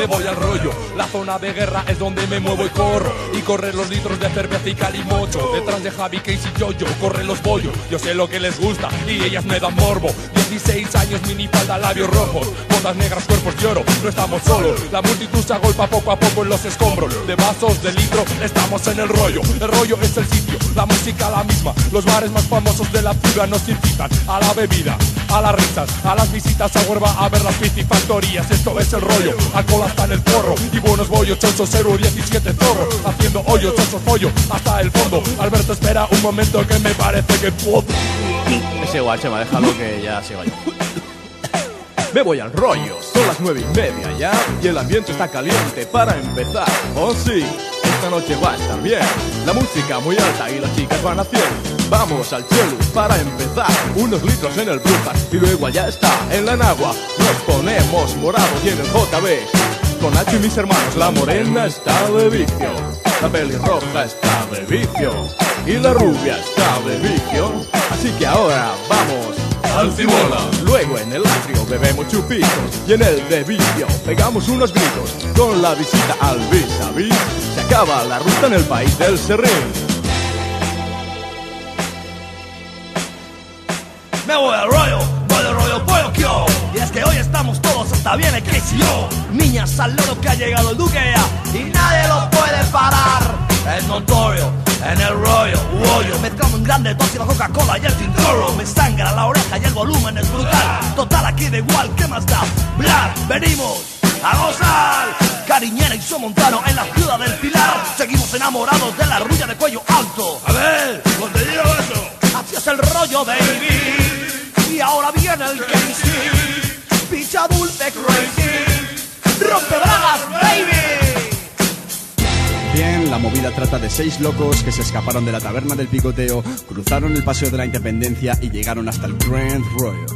me voy al rollo. La zona de guerra es donde me muevo y corro. Y corren los litros de cerveza y calimocho. Detrás de Javi, Casey y yo, yo corren los bollos. Yo sé lo que les gusta y ellas me dan morbo. 16 años, minifalda, labios rojos. Botas negras, cuerpos de. No estamos solos. La multitud se agolpa poco a poco en los escombros. De vasos, de litro, estamos en el rollo. El rollo es el sitio, la música la misma. Los bares más famosos de la ciudad nos incitan a la bebida, a las risas, a las visitas a Huerva a ver las piscifactorías. Esto es el rollo. Alcohol hasta en el porro y buenos bollos, chochos, 017 zorro, haciendo hoyos, chochos, pollo, hasta el fondo. Alberto, espera un momento que me parece que puedo. Es igual, Chema, déjalo que ya sigo yo. Me voy al rollo, son las nueve y media ya y el ambiente está caliente para empezar. Oh sí, esta noche va a estar bien. La música muy alta y las chicas van a 100. Vamos al chelu para empezar. Unos litros en el Brujas y luego allá está, en la Nagua. Nos ponemos morados y en el JB. Con Nacho y mis hermanos, la morena está de vicio. La pelirroja está de vicio. Y la rubia está de vicio. Así que ahora vamos al Cimola. Luego en el atrio bebemos chupitos y en el de vicio pegamos unos gritos. Con la visita al vis a vis se acaba la ruta en el país del serrín. Me voy al rollo, voy al rollo pollo kio. Y es que hoy estamos todos hasta bien yo. Niñas al loro que ha llegado el duque ya y nadie lo puede parar. Es notorio, en el rollo, rollo. Mezclamos en grande dosis la Coca-Cola y el tintoro Me sangra la oreja y el volumen es brutal. Total, aquí da igual, ¿qué más da? Blar, venimos a gozar. Cariñera y Somontano en la ciudad del Pilar. Seguimos enamorados de la rulla de cuello alto. A ver, ¿dónde digo eso? Así es el rollo, baby Y ahora viene el Casey Picha dulce crazy. Rompe movida trata de seis locos que se escaparon de la taberna del picoteo, cruzaron el paseo de la independencia y llegaron hasta el Grand Royal.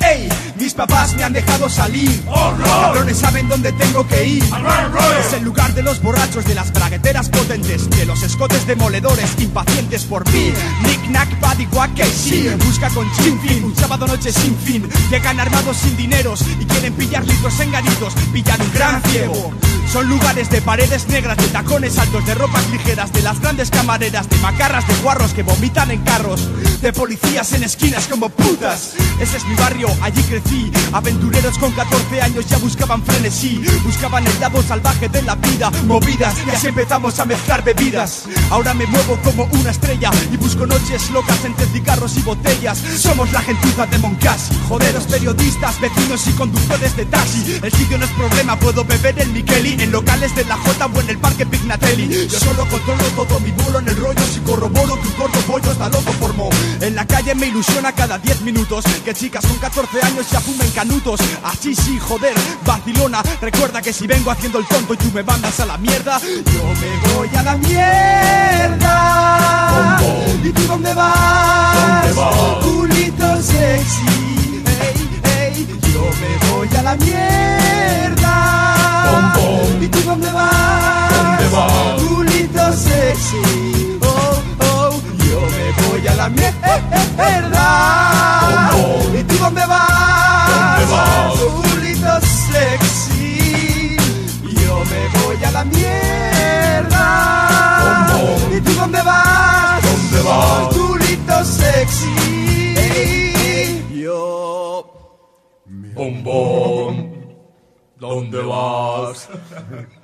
¡Ey! Mis papás me han dejado salir. ¡Oh, no! Cabrones saben dónde tengo que ir. Al Grand Royal. Es el lugar de los borrachos, de las bragueteras potentes, de los escotes demoledores, impacientes por mí. Nick, nack, paddy, guac, que sí. Busca con chinfin, un sábado noche sin fin. Llegan armados sin dineros y quieren pillar litros enganitos. Pillan un gran ciego. Son lugares de paredes negras, de tacones altos, de ropas ligeras, de las grandes camareras, de macarras, de guarros que vomitan en carros, de policías en esquinas como putas. Ese es mi barrio, allí crecí. Aventureros con 14 años ya buscaban frenesí, buscaban el lado salvaje de la vida, movidas, y así empezamos a mezclar bebidas. Ahora me muevo como una estrella y busco noches locas entre cigarros y botellas. Somos la gentuza de Moncasi, joderos periodistas, vecinos y conductores de taxi. El sitio no es problema, puedo beber el Micheli en locales de la J o en el parque Pignatelli. Yo solo controlo todo mi vuelo en el rollo si corroboro que un corto pollo está loco por mo. En la calle me ilusiona cada 10 minutos que chicas con 14 años ya fumen canutos. Así sí, joder, Barcelona. Recuerda que si vengo haciendo el tonto y tú me mandas a la mierda, yo me voy a la mierda. ¿Y tú dónde vas? ¿Dónde vas? Culito sexy. Bom, bom. ¿Y tú dónde vas? ¿Dónde vas? Culito sexy. Yo me voy a la mierda. Bom, bom. ¿Y tú dónde vas? ¿Dónde vas? Culito sexy. Yo Bombón. ¿Dónde vas?